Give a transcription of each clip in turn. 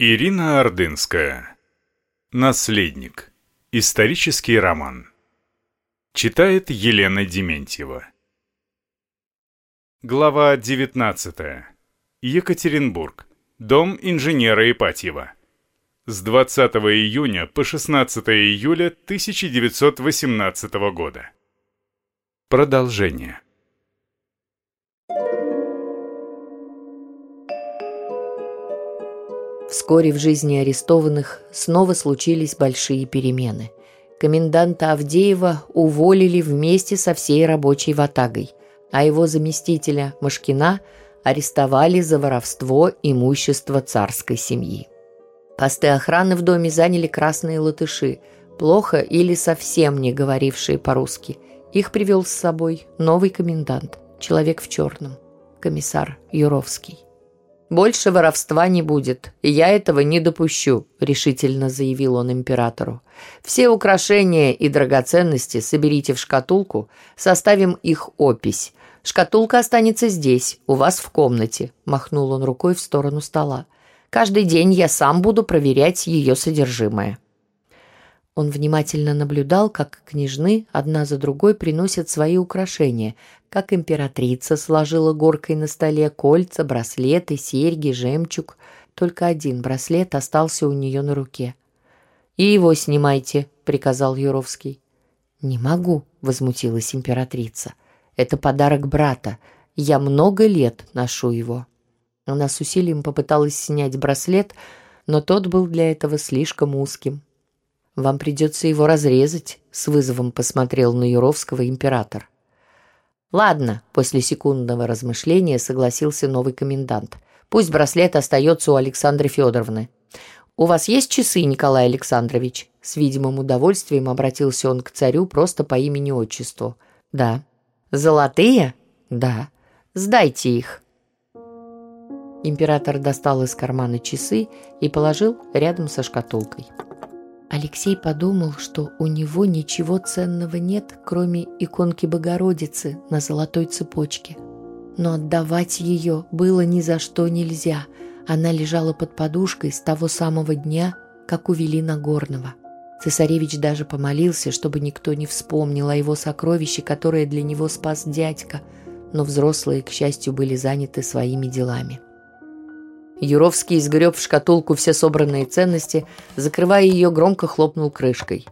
Ирина Ордынская. Наследник. Исторический роман. Читает Елена Дементьева. Глава 19. Екатеринбург. Дом инженера Ипатьева. С 20 июня по 16 июля 1918 года. Продолжение. Вскоре в жизни арестованных снова случились большие перемены. Коменданта Авдеева уволили вместе со всей рабочей ватагой, а его заместителя Машкина арестовали за воровство имущества царской семьи. Посты охраны в доме заняли красные латыши, плохо или совсем не говорившие по-русски. Их привел с собой новый комендант, человек в черном, комиссар Юровский. «Больше воровства не будет, и я этого не допущу», – решительно заявил он императору. «Все украшения и драгоценности соберите в шкатулку, составим их опись. Шкатулка останется здесь, у вас в комнате», – махнул он рукой в сторону стола. «Каждый день я сам буду проверять ее содержимое». Он внимательно наблюдал, как княжны одна за другой приносят свои украшения, как императрица сложила горкой на столе кольца, браслеты, серьги, жемчуг. Только один браслет остался у нее на руке. «И его снимайте», — приказал Юровский. «Не могу», — возмутилась императрица. «Это подарок брата. Я много лет ношу его». Она с усилием попыталась снять браслет, но тот был для этого слишком узким. Вам придется его разрезать», — с вызовом посмотрел на Юровского император. «Ладно», — после секундного размышления согласился новый комендант. «Пусть браслет остается у Александры Федоровны. У вас есть часы, Николай Александрович?» С видимым удовольствием обратился он к царю просто по имени-отчеству. «Да». «Золотые?» «Да». «Сдайте их». Император достал из кармана часы и положил рядом со шкатулкой. Алексей подумал, что у него ничего ценного нет, кроме иконки Богородицы на золотой цепочке. Но отдавать ее было ни за что нельзя. Она лежала под подушкой с того самого дня, как увели Нагорного. Цесаревич даже помолился, чтобы никто не вспомнил о его сокровище, которое для него спас дядька, но взрослые, к счастью, были заняты своими делами. Юровский сгреб в шкатулку все собранные ценности, закрывая ее, громко хлопнул крышкой.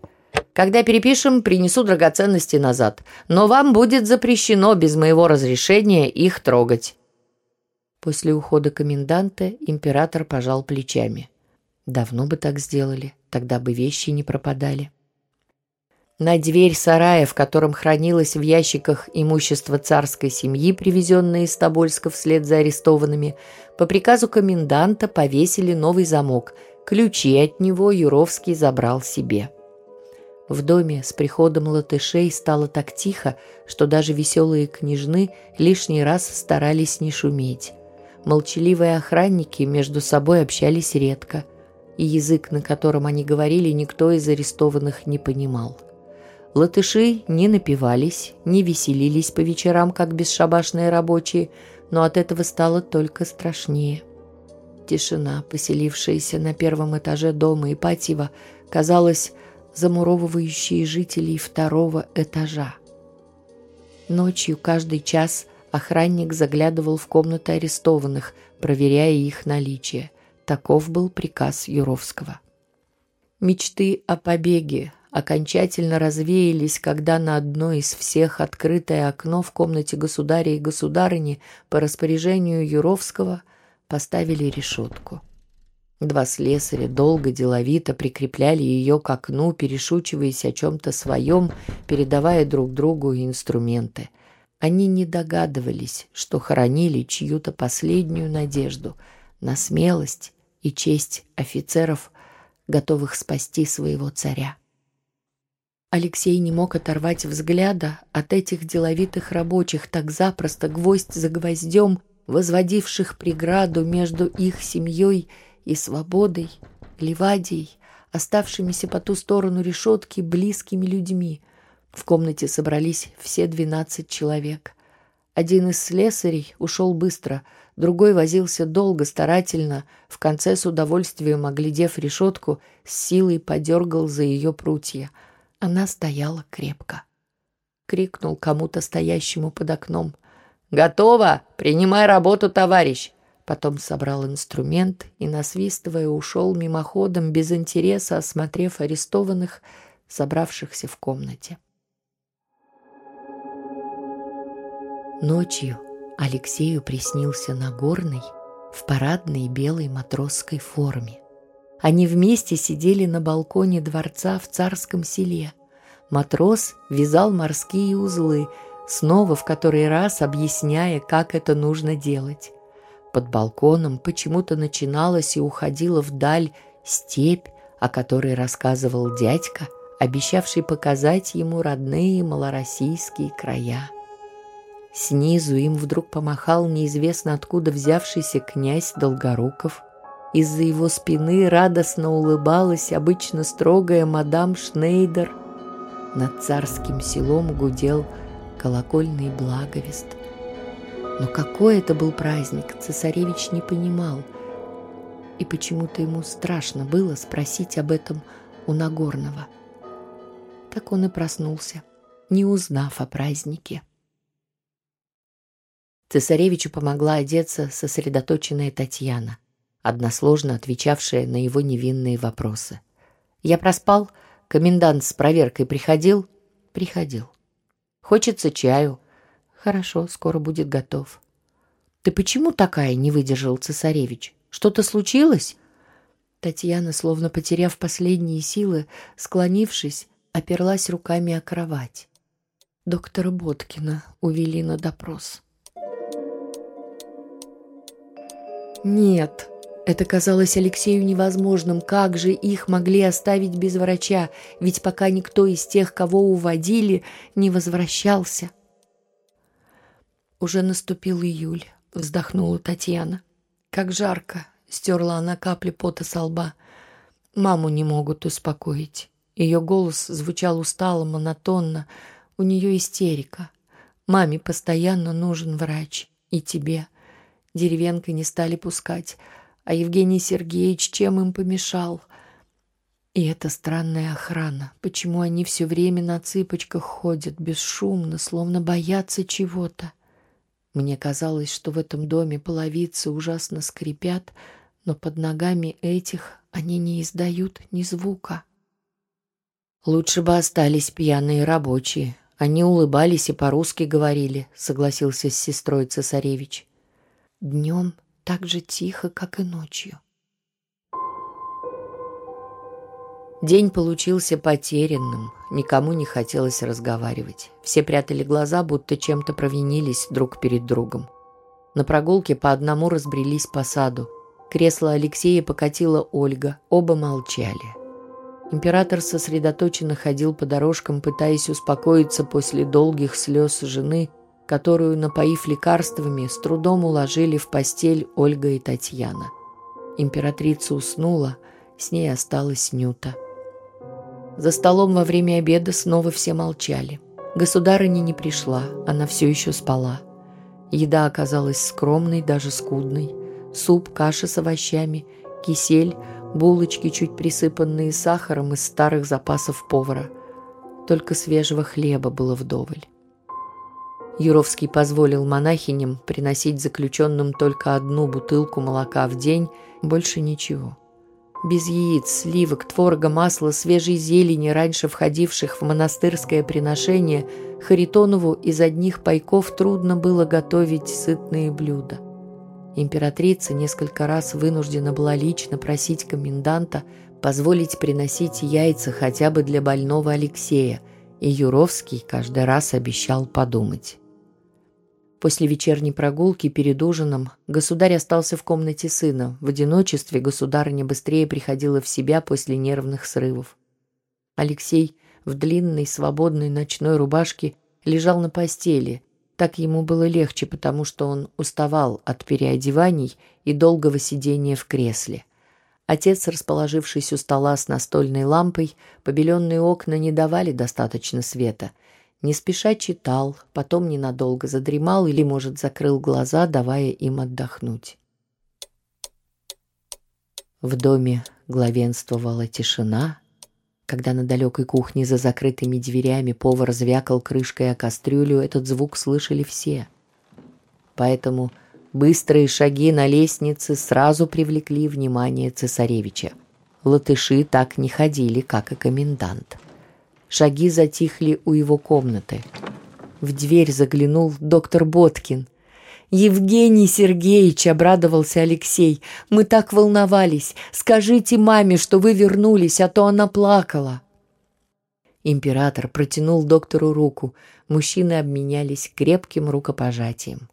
«Когда перепишем, принесу драгоценности назад, но вам будет запрещено без моего разрешения их трогать». После ухода коменданта император пожал плечами. «Давно бы так сделали, тогда бы вещи не пропадали». На дверь сарая, в котором хранилось в ящиках имущество царской семьи, привезенное из Тобольска вслед за арестованными, по приказу коменданта повесили новый замок. Ключи от него Юровский забрал себе. В доме с приходом латышей стало так тихо, что даже веселые княжны лишний раз старались не шуметь. Молчаливые охранники между собой общались редко, и язык, на котором они говорили, никто из арестованных не понимал. Латыши не напивались, не веселились по вечерам, как бесшабашные рабочие, но от этого стало только страшнее. Тишина, поселившаяся на первом этаже дома Ипатьева, казалась замуровывающей жителей второго этажа. Ночью каждый час охранник заглядывал в комнаты арестованных, проверяя их наличие. Таков был приказ Юровского. Мечты о побеге, окончательно развеялись, когда на одно из всех открытое окно в комнате государя и государыни по распоряжению Юровского поставили решетку. Два слесаря долго деловито прикрепляли ее к окну, перешучиваясь о чем-то своем, передавая друг другу инструменты. Они не догадывались, что хоронили чью-то последнюю надежду на смелость и честь офицеров, готовых спасти своего царя. Алексей не мог оторвать взгляда от этих деловитых рабочих, так запросто, гвоздь за гвоздем, возводивших преграду между их семьей и свободой, Ливадией, оставшимися по ту сторону решетки близкими людьми. В комнате собрались все двенадцать человек. Один из слесарей ушел быстро, другой возился долго, старательно, в конце с удовольствием, оглядев решетку, с силой подергал за ее прутья. Она стояла крепко. Крикнул кому-то стоящему под окном. «Готово! Принимай работу, товарищ!» Потом собрал инструмент и, насвистывая, ушел мимоходом, без интереса, осмотрев арестованных, собравшихся в комнате. Ночью Алексею приснился Нагорный в парадной белой матросской форме. Они вместе сидели на балконе дворца в царском селе. Матрос вязал морские узлы, снова в который раз объясняя, как это нужно делать. Под балконом почему-то начиналась и уходила вдаль степь, о которой рассказывал дядька, обещавший показать ему родные малороссийские края. Снизу им вдруг помахал неизвестно откуда взявшийся князь Долгоруков. Из-за его спины радостно улыбалась обычно строгая мадам Шнейдер. Над царским селом гудел колокольный благовест – но какой это был праздник, цесаревич не понимал. И почему-то ему страшно было спросить об этом у Нагорного. Так он и проснулся, не узнав о празднике. Цесаревичу помогла одеться сосредоточенная Татьяна, односложно отвечавшая на его невинные вопросы. «Я проспал? Комендант с проверкой приходил?» «Приходил». «Хочется чаю?» Хорошо, скоро будет готов. Ты почему такая, не выдержал цесаревич? Что-то случилось? Татьяна, словно потеряв последние силы, склонившись, оперлась руками о кровать. Доктора Боткина увели на допрос. Нет, это казалось Алексею невозможным. Как же их могли оставить без врача? Ведь пока никто из тех, кого уводили, не возвращался. — уже наступил июль, вздохнула Татьяна. Как жарко, стерла она капли пота со лба. Маму не могут успокоить. Ее голос звучал устало, монотонно. У нее истерика. Маме постоянно нужен врач. И тебе. Деревенка не стали пускать. А Евгений Сергеевич чем им помешал? И эта странная охрана. Почему они все время на цыпочках ходят, бесшумно, словно боятся чего-то? Мне казалось, что в этом доме половицы ужасно скрипят, но под ногами этих они не издают ни звука. Лучше бы остались пьяные рабочие. Они улыбались и по-русски говорили, согласился с сестрой цесаревич. Днем так же тихо, как и ночью. День получился потерянным, никому не хотелось разговаривать. Все прятали глаза, будто чем-то провинились друг перед другом. На прогулке по одному разбрелись по саду. Кресло Алексея покатила Ольга, оба молчали. Император сосредоточенно ходил по дорожкам, пытаясь успокоиться после долгих слез жены, которую, напоив лекарствами, с трудом уложили в постель Ольга и Татьяна. Императрица уснула, с ней осталась Нюта. За столом во время обеда снова все молчали. Государыня не пришла, она все еще спала. Еда оказалась скромной, даже скудной. Суп, каша с овощами, кисель, булочки, чуть присыпанные сахаром из старых запасов повара. Только свежего хлеба было вдоволь. Юровский позволил монахиням приносить заключенным только одну бутылку молока в день, больше ничего. Без яиц, сливок, творога, масла, свежей зелени, раньше входивших в монастырское приношение, Харитонову из одних пайков трудно было готовить сытные блюда. Императрица несколько раз вынуждена была лично просить коменданта позволить приносить яйца хотя бы для больного Алексея, и Юровский каждый раз обещал подумать. После вечерней прогулки перед ужином государь остался в комнате сына. В одиночестве государыня быстрее приходила в себя после нервных срывов. Алексей в длинной свободной ночной рубашке лежал на постели. Так ему было легче, потому что он уставал от переодеваний и долгого сидения в кресле. Отец, расположившись у стола с настольной лампой, побеленные окна не давали достаточно света – Не спеша читал, потом ненадолго задремал или, может, закрыл глаза, давая им отдохнуть. В доме главенствовала тишина. Когда на далекой кухне за закрытыми дверями повар звякал крышкой о кастрюлю, этот звук слышали все. Поэтому быстрые шаги на лестнице сразу привлекли внимание цесаревича. Латыши так не ходили, как и комендант. Шаги затихли у его комнаты. В дверь заглянул доктор Боткин. «Евгений Сергеевич!» — обрадовался Алексей. «Мы так волновались! Скажите маме, что вы вернулись, а то она плакала!» Император протянул доктору руку. Мужчины обменялись крепким рукопожатием.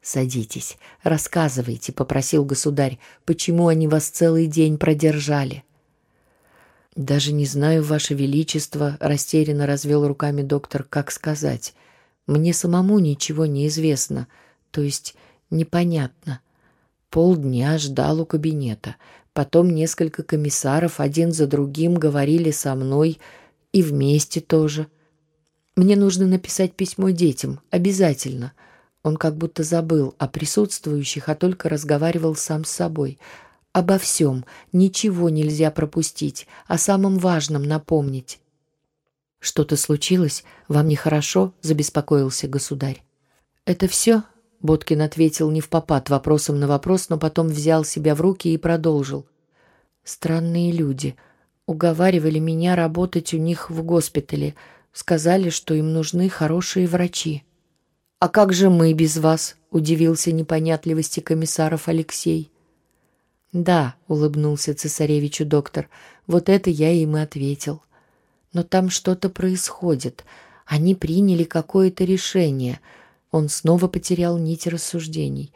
«Садитесь, рассказывайте», — попросил государь, «почему они вас целый день продержали?» «Даже не знаю, Ваше Величество», — растерянно развел руками доктор, «как сказать. Мне самому ничего не известно то есть непонятно. Полдня ждал у кабинета. Потом несколько комиссаров один за другим говорили со мной и вместе тоже. Мне нужно написать письмо детям, обязательно. Он как будто забыл о присутствующих, а только разговаривал сам с собой. Обо всем, ничего нельзя пропустить, о самом важном напомнить. «Что-то случилось? Вам нехорошо?» — забеспокоился государь. «Это все?» Боткин ответил не в попад вопросом на вопрос, но потом взял себя в руки и продолжил. «Странные люди. Уговаривали меня работать у них в госпитале. Сказали, что им нужны хорошие врачи». «А как же мы без вас?» — удивился непонятливости комиссаров Алексей. «Да», — улыбнулся цесаревичу доктор, — «вот это я им и ответил. Но там что-то происходит. Они приняли какое-то решение — он снова потерял нить рассуждений.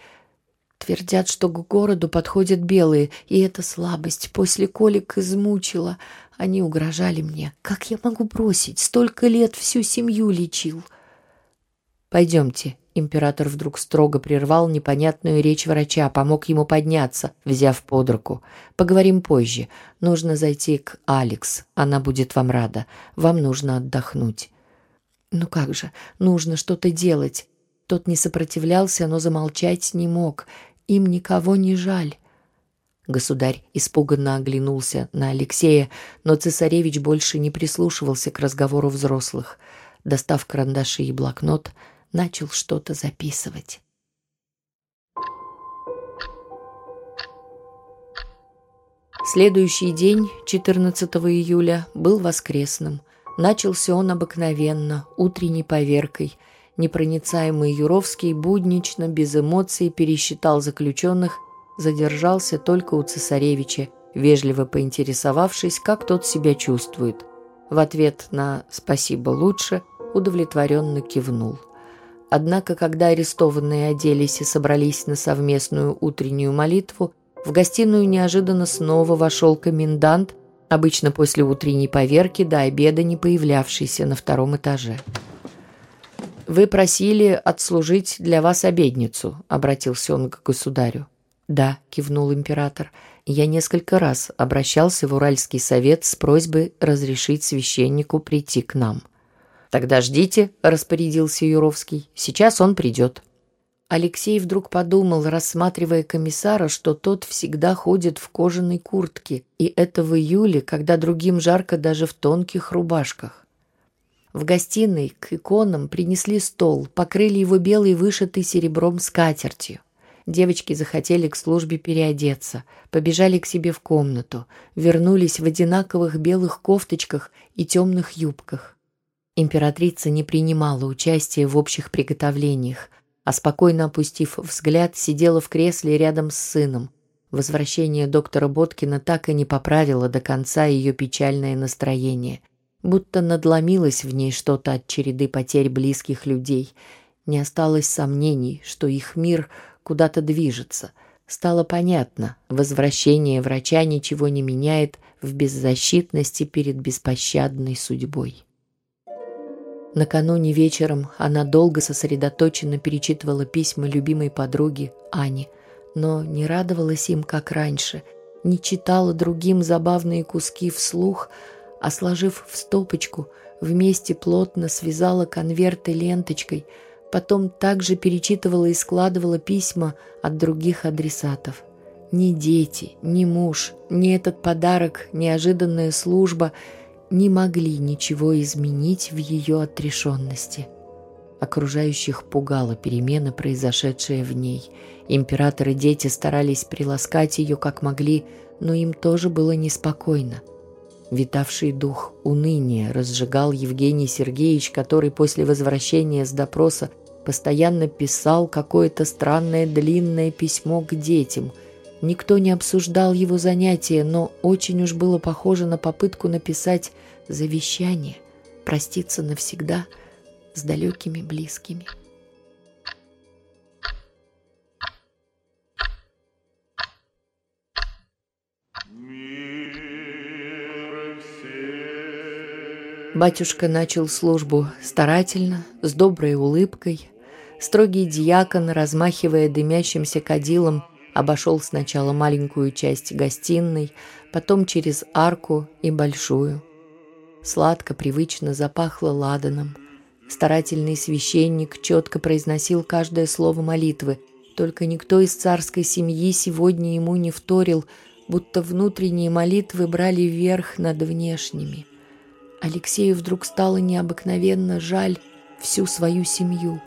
Твердят, что к городу подходят белые, и эта слабость после колик измучила. Они угрожали мне. Как я могу бросить? Столько лет всю семью лечил. Пойдемте. Император вдруг строго прервал непонятную речь врача, помог ему подняться, взяв под руку. Поговорим позже. Нужно зайти к Алекс. Она будет вам рада. Вам нужно отдохнуть. Ну как же, нужно что-то делать. Тот не сопротивлялся, но замолчать не мог. Им никого не жаль. Государь испуганно оглянулся на Алексея, но цесаревич больше не прислушивался к разговору взрослых. Достав карандаши и блокнот, начал что-то записывать. Следующий день, 14 июля, был воскресным. Начался он обыкновенно, утренней поверкой – Непроницаемый Юровский буднично, без эмоций пересчитал заключенных, задержался только у цесаревича, вежливо поинтересовавшись, как тот себя чувствует. В ответ на «спасибо лучше» удовлетворенно кивнул. Однако, когда арестованные оделись и собрались на совместную утреннюю молитву, в гостиную неожиданно снова вошел комендант, обычно после утренней поверки до обеда не появлявшийся на втором этаже. «Вы просили отслужить для вас обедницу», — обратился он к государю. «Да», — кивнул император, — «я несколько раз обращался в Уральский совет с просьбой разрешить священнику прийти к нам». «Тогда ждите», — распорядился Юровский, — «сейчас он придет». Алексей вдруг подумал, рассматривая комиссара, что тот всегда ходит в кожаной куртке, и это в июле, когда другим жарко даже в тонких рубашках. В гостиной к иконам принесли стол, покрыли его белой вышитой серебром скатертью. Девочки захотели к службе переодеться, побежали к себе в комнату, вернулись в одинаковых белых кофточках и темных юбках. Императрица не принимала участия в общих приготовлениях, а спокойно опустив взгляд, сидела в кресле рядом с сыном. Возвращение доктора Боткина так и не поправило до конца ее печальное настроение – будто надломилось в ней что-то от череды потерь близких людей. Не осталось сомнений, что их мир куда-то движется. Стало понятно, возвращение врача ничего не меняет в беззащитности перед беспощадной судьбой. Накануне вечером она долго сосредоточенно перечитывала письма любимой подруги Ани, но не радовалась им, как раньше, не читала другим забавные куски вслух, а сложив в стопочку, вместе плотно связала конверты ленточкой, потом также перечитывала и складывала письма от других адресатов. Ни дети, ни муж, ни этот подарок, неожиданная служба не могли ничего изменить в ее отрешенности. Окружающих пугала перемена, произошедшая в ней. Император и дети старались приласкать ее как могли, но им тоже было неспокойно. Витавший дух уныния разжигал Евгений Сергеевич, который после возвращения с допроса постоянно писал какое-то странное длинное письмо к детям. Никто не обсуждал его занятия, но очень уж было похоже на попытку написать завещание, проститься навсегда с далекими близкими. Батюшка начал службу старательно, с доброй улыбкой. Строгий диакон, размахивая дымящимся кадилом, обошел сначала маленькую часть гостиной, потом через арку и большую. Сладко, привычно запахло ладаном. Старательный священник четко произносил каждое слово молитвы, только никто из царской семьи сегодня ему не вторил, будто внутренние молитвы брали верх над внешними – Алексею вдруг стало необыкновенно жаль всю свою семью,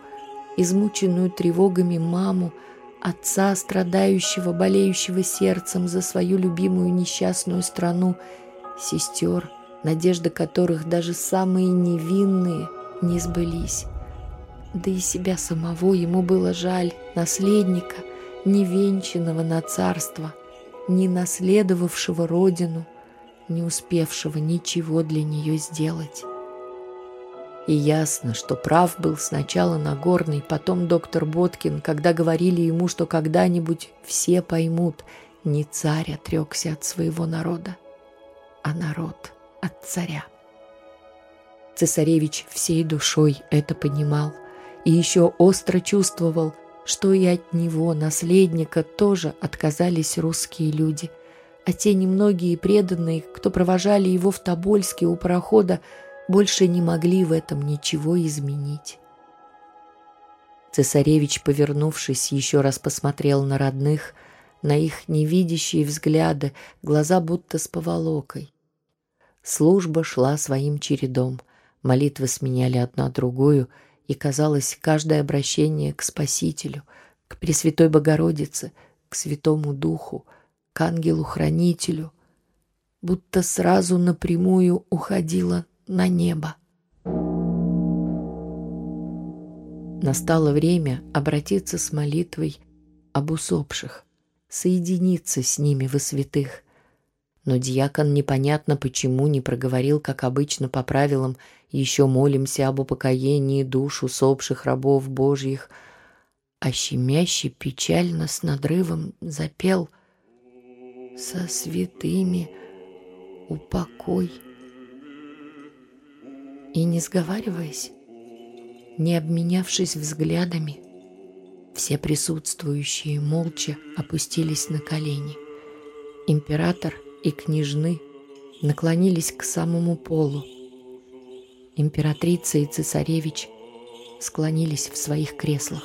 измученную тревогами маму, отца, страдающего, болеющего сердцем за свою любимую несчастную страну, сестер, надежды которых даже самые невинные не сбылись. Да и себя самого ему было жаль, наследника, невенчанного на царство, не наследовавшего родину – не успевшего ничего для нее сделать. И ясно, что прав был сначала Нагорный, потом доктор Боткин, когда говорили ему, что когда-нибудь все поймут, не царь отрекся от своего народа, а народ от царя. Цесаревич всей душой это понимал и еще остро чувствовал, что и от него, наследника, тоже отказались русские люди – а те немногие преданные, кто провожали его в Тобольске у парохода, больше не могли в этом ничего изменить. Цесаревич, повернувшись, еще раз посмотрел на родных, на их невидящие взгляды, глаза будто с поволокой. Служба шла своим чередом, молитвы сменяли одна другую, и, казалось, каждое обращение к Спасителю, к Пресвятой Богородице, к Святому Духу — к ангелу-хранителю, будто сразу напрямую уходила на небо. Настало время обратиться с молитвой об усопших, соединиться с ними во святых. Но дьякон непонятно почему не проговорил, как обычно по правилам, еще молимся об упокоении душ усопших рабов Божьих, а щемяще печально с надрывом запел — со святыми упокой. И не сговариваясь, не обменявшись взглядами, все присутствующие молча опустились на колени. Император и княжны наклонились к самому полу. Императрица и цесаревич склонились в своих креслах.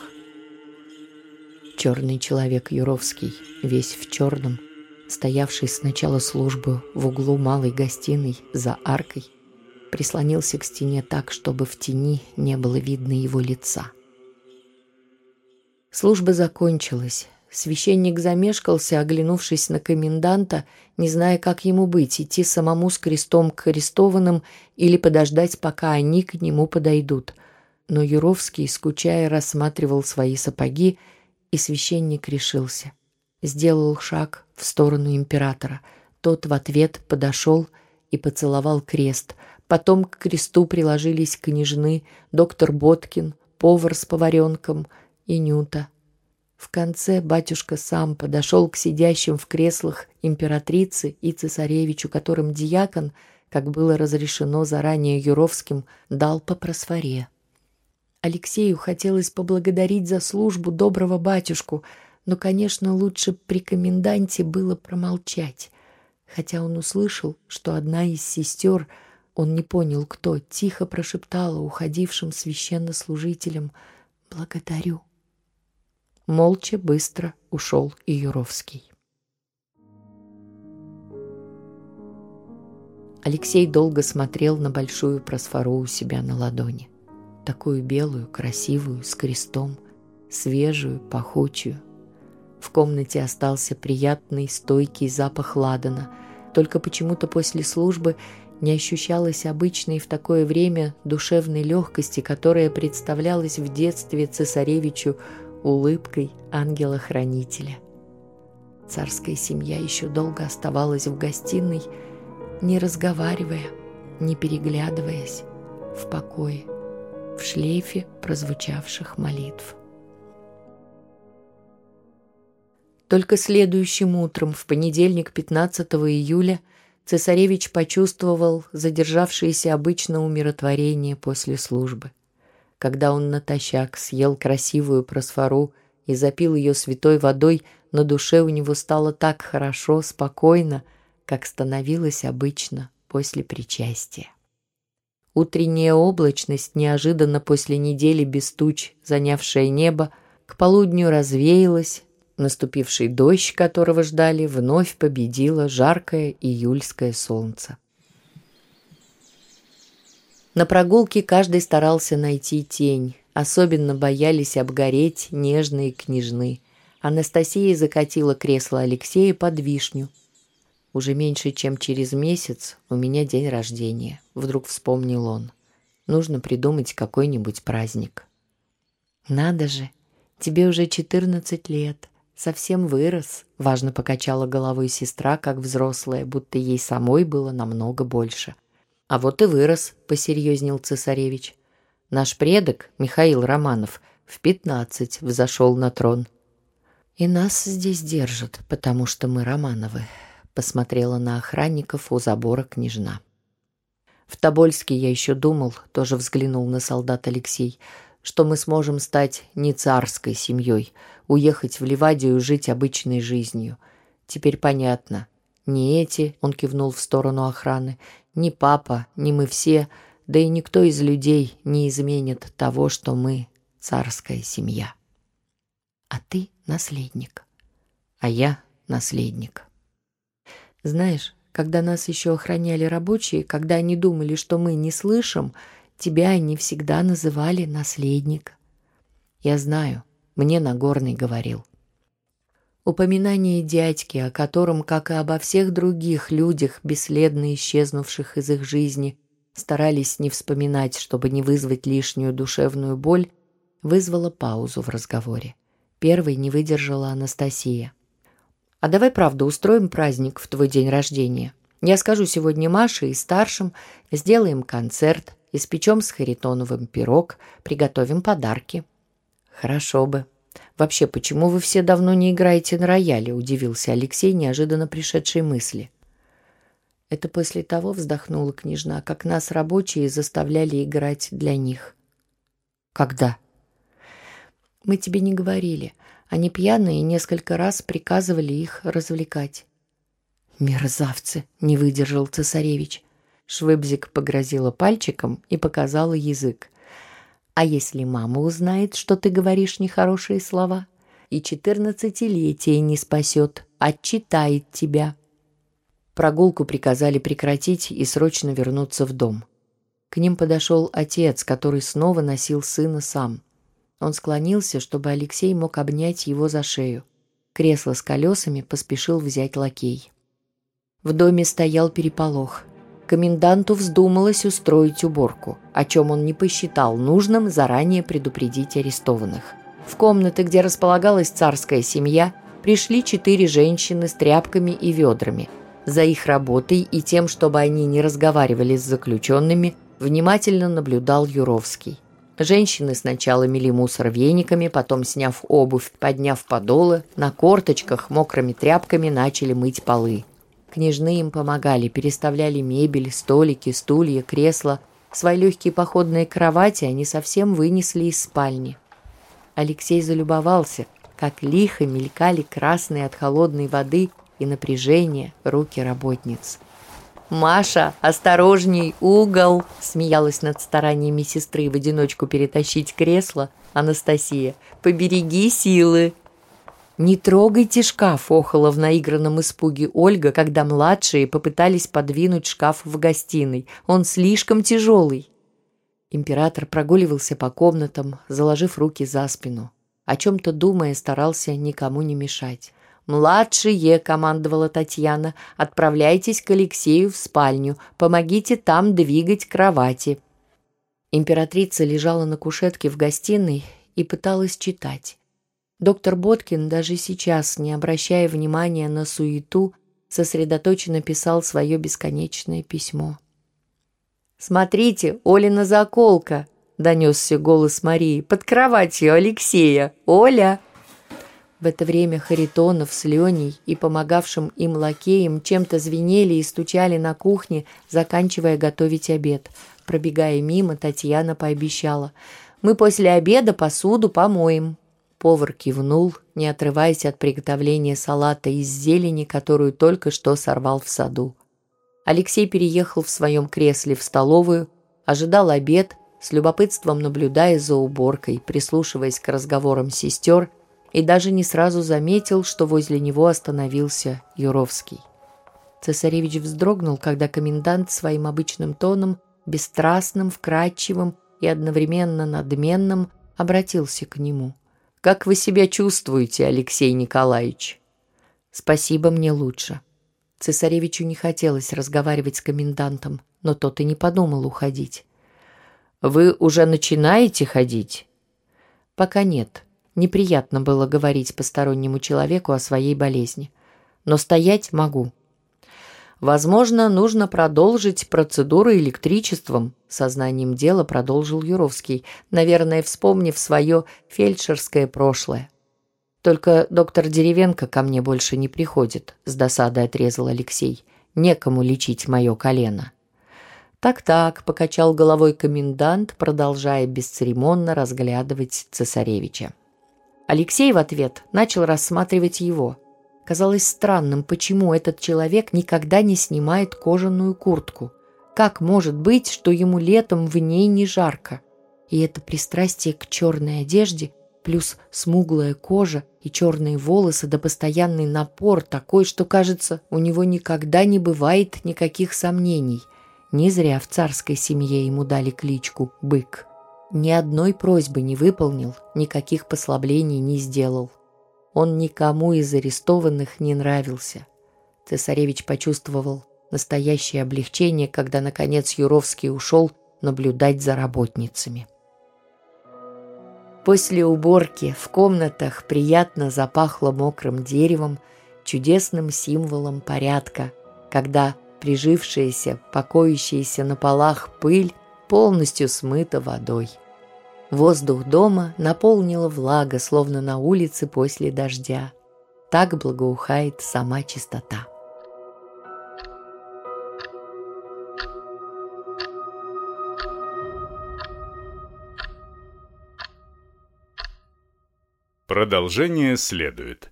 Черный человек Юровский, весь в черном, стоявший с начала службы в углу малой гостиной за аркой, прислонился к стене так, чтобы в тени не было видно его лица. Служба закончилась. Священник замешкался, оглянувшись на коменданта, не зная, как ему быть, идти самому с крестом к арестованным или подождать, пока они к нему подойдут. Но Юровский, скучая, рассматривал свои сапоги, и священник решился — сделал шаг в сторону императора. Тот в ответ подошел и поцеловал крест. Потом к кресту приложились княжны, доктор Боткин, повар с поваренком и Нюта. В конце батюшка сам подошел к сидящим в креслах императрице и цесаревичу, которым диакон, как было разрешено заранее Юровским, дал по просфоре. Алексею хотелось поблагодарить за службу доброго батюшку — но, конечно, лучше при коменданте было промолчать. хотя он услышал, что одна из сестер, он не понял кто, тихо прошептала уходившим священнослужителям «Благодарю». Молча быстро ушел и Юровский. Алексей долго смотрел на большую просфору у себя на ладони. Такую белую, красивую, с крестом, свежую, пахучую. В комнате остался приятный, стойкий запах ладана. Только почему-то после службы не ощущалось обычной в такое время душевной легкости, которая представлялась в детстве цесаревичу улыбкой ангела-хранителя. Царская семья еще долго оставалась в гостиной, не разговаривая, не переглядываясь, в покое, в шлейфе прозвучавших молитв. Только следующим утром, в понедельник 15 июля, цесаревич почувствовал задержавшееся обычно умиротворение после службы. Когда он натощак съел красивую просфору и запил ее святой водой, на душе у него стало так хорошо, спокойно, как становилось обычно после причастия. Утренняя облачность, неожиданно после недели без туч, занявшая небо, к полудню развеялась, наступивший дождь, которого ждали, вновь победило жаркое июльское солнце. На прогулке каждый старался найти тень, особенно боялись обгореть нежные княжны. Анастасия закатила кресло Алексея под вишню – уже меньше, чем через месяц у меня день рождения. Вдруг вспомнил он. Нужно придумать какой-нибудь праздник. Надо же, тебе уже 14 лет. Совсем вырос, важно покачала головой сестра, как взрослая, будто ей самой было намного больше. А вот и вырос, посерьезнел цесаревич. Наш предок, Михаил Романов, в 15 взошел на трон. И нас здесь держат, потому что мы Романовы, посмотрела на охранников у забора княжна. В Тобольске я еще думал, тоже взглянул на солдат Алексей, что мы сможем стать не царской семьей, уехать в Ливадию и жить обычной жизнью. Теперь понятно. Не эти, он кивнул в сторону охраны, ни папа, ни мы все, да и никто из людей не изменит того, что мы царская семья. А ты наследник, а я наследник. Знаешь, когда нас еще охраняли рабочие, когда они думали, что мы не слышим, тебя они всегда называли наследник. Я знаю, мне Нагорный говорил. Упоминание дядьки, о котором, как и обо всех других людях, бесследно исчезнувших из их жизни, старались не вспоминать, чтобы не вызвать лишнюю душевную боль, вызвало паузу в разговоре. Первой не выдержала Анастасия. А давай, правда, устроим праздник в твой день рождения. Я скажу сегодня Маше и старшим, сделаем концерт, испечем с Харитоновым пирог, приготовим подарки. Хорошо бы. Вообще, почему вы все давно не играете на рояле? Удивился Алексей неожиданно пришедшей мысли. Это после того вздохнула княжна, как нас рабочие заставляли играть для них. Когда? Мы тебе не говорили. Они пьяные несколько раз приказывали их развлекать. «Мерзавцы!» — не выдержал цесаревич. Швыбзик погрозила пальчиком и показала язык. «А если мама узнает, что ты говоришь нехорошие слова? И четырнадцатилетие не спасет, отчитает тебя». Прогулку приказали прекратить и срочно вернуться в дом. К ним подошел отец, который снова носил сына сам. Он склонился, чтобы Алексей мог обнять его за шею. Кресло с колесами поспешил взять лакей. В доме стоял переполох. Коменданту вздумалось устроить уборку, о чем он не посчитал нужным заранее предупредить арестованных. В комнаты, где располагалась царская семья, пришли четыре женщины с тряпками и ведрами. За их работой и тем, чтобы они не разговаривали с заключенными, внимательно наблюдал Юровский. Женщины сначала мели мусор вениками, потом, сняв обувь, подняв подолы, на корточках мокрыми тряпками начали мыть полы. Княжны им помогали, переставляли мебель, столики, стулья, кресла. Свои легкие походные кровати они совсем вынесли из спальни. Алексей залюбовался, как лихо мелькали красные от холодной воды и напряжение руки работниц. «Маша, осторожней, угол!» – смеялась над стараниями сестры в одиночку перетащить кресло Анастасия. «Побереги силы!» «Не трогайте шкаф!» – охала в наигранном испуге Ольга, когда младшие попытались подвинуть шкаф в гостиной. «Он слишком тяжелый!» Император прогуливался по комнатам, заложив руки за спину. О чем-то думая, старался никому не мешать. «Младшие», — командовала Татьяна, — «отправляйтесь к Алексею в спальню, помогите там двигать кровати». Императрица лежала на кушетке в гостиной и пыталась читать. Доктор Боткин, даже сейчас, не обращая внимания на суету, сосредоточенно писал свое бесконечное письмо. «Смотрите, Олина заколка!» — донесся голос Марии. «Под кроватью Алексея! Оля!» В это время Харитонов с Леней и помогавшим им лакеем чем-то звенели и стучали на кухне, заканчивая готовить обед. Пробегая мимо, Татьяна пообещала. «Мы после обеда посуду помоем». Повар кивнул, не отрываясь от приготовления салата из зелени, которую только что сорвал в саду. Алексей переехал в своем кресле в столовую, ожидал обед, с любопытством наблюдая за уборкой, прислушиваясь к разговорам сестер и даже не сразу заметил, что возле него остановился Юровский. Цесаревич вздрогнул, когда комендант своим обычным тоном, бесстрастным, вкрадчивым и одновременно надменным, обратился к нему. «Как вы себя чувствуете, Алексей Николаевич?» «Спасибо, мне лучше». Цесаревичу не хотелось разговаривать с комендантом, но тот и не подумал уходить. «Вы уже начинаете ходить?» «Пока нет. Неприятно было говорить постороннему человеку о своей болезни. Но стоять могу». «Возможно, нужно продолжить процедуру электричеством», сознанием дела продолжил Юровский, наверное, вспомнив свое фельдшерское прошлое. «Только доктор Деревенко ко мне больше не приходит», — с досадой отрезал Алексей. «Некому лечить мое колено». «Так-так», — покачал головой комендант, продолжая бесцеремонно разглядывать цесаревича. Алексей в ответ начал рассматривать его. Казалось странным, почему этот человек никогда не снимает кожаную куртку. Как может быть, что ему летом в ней не жарко? И это пристрастие к черной одежде — плюс смуглая кожа и черные волосы да постоянный напор такой, что, кажется, у него никогда не бывает никаких сомнений. Не зря в царской семье ему дали кличку «Бык». Ни одной просьбы не выполнил, никаких послаблений не сделал. Он никому из арестованных не нравился. Цесаревич почувствовал настоящее облегчение, когда, наконец, Юровский ушел наблюдать за работницами. После уборки в комнатах приятно запахло мокрым деревом, чудесным символом порядка, когда прижившаяся, покоящаяся на полах пыль полностью смыта водой. Воздух дома наполнила влага, словно на улице после дождя. Так благоухает сама чистота. Продолжение следует.